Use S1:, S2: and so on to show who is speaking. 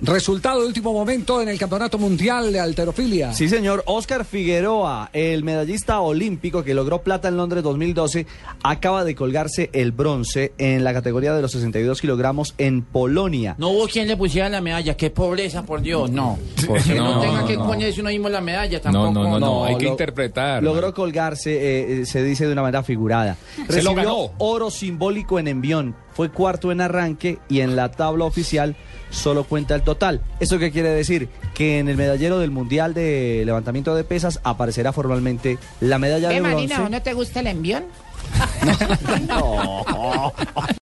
S1: Resultado de último momento en el Campeonato Mundial de Alterofilia.
S2: Sí, señor. Oscar Figueroa, el medallista olímpico que logró plata en Londres 2012, acaba de colgarse el bronce en la categoría de los 62 kilogramos en Polonia.
S3: No hubo quien le pusiera la medalla, qué pobreza, por Dios, no. Que no,
S4: No,
S3: tenga
S4: no,
S3: que
S4: no.
S3: ponerse uno mismo la medalla tampoco.
S4: no, no, no,
S2: No,
S4: hay que
S2: lo-
S4: interpretar.
S2: Logró colgarse, eh, eh, se dice de una manera figurada.
S4: Se
S2: Recibió
S4: lo ganó.
S2: oro simbólico en envión. Fue cuarto en arranque y en la tabla oficial solo cuenta el total. ¿Eso qué quiere decir? Que en el medallero del Mundial de Levantamiento de Pesas aparecerá formalmente la medalla
S5: ¿Qué,
S2: de bronce.
S5: Marina, ¿no te gusta el envión?
S2: No.